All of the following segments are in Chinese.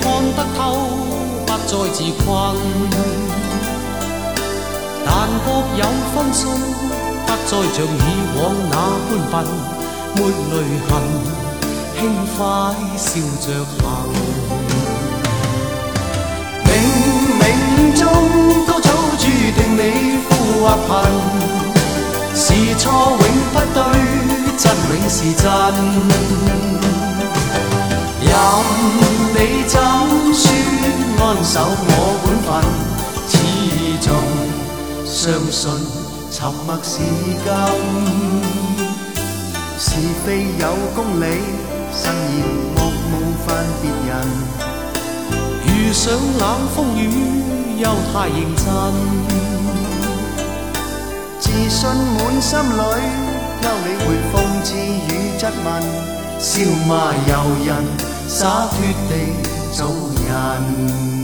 看得透，不再自困。但各有分数，不再像以往那般笨，抹泪痕，轻快笑着行。冥冥中都早注定你富或贫。是错永不对，真永是真。守我本分，始终相信沉默是金。是非有公理，慎言莫冒犯别人。遇上冷风雨，又太认真。自信满心里，休理会讽刺与质问，笑骂由人，洒脱地做人。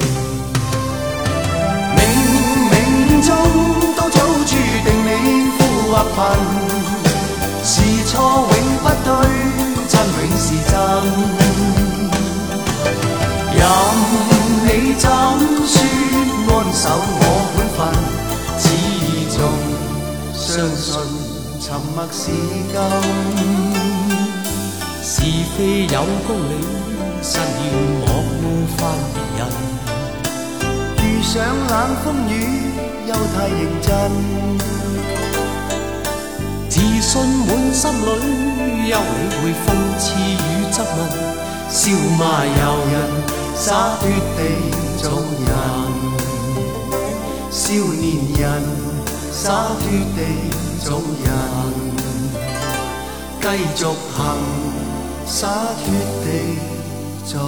始终相信沉默是金。是非有公理，慎言莫冒犯别人。遇上冷风雨，又太认真。自信满心里，休理会讽刺与质问，笑骂由人，洒脱地做人。少年人，洒脱地做人，继续行，洒脱地走。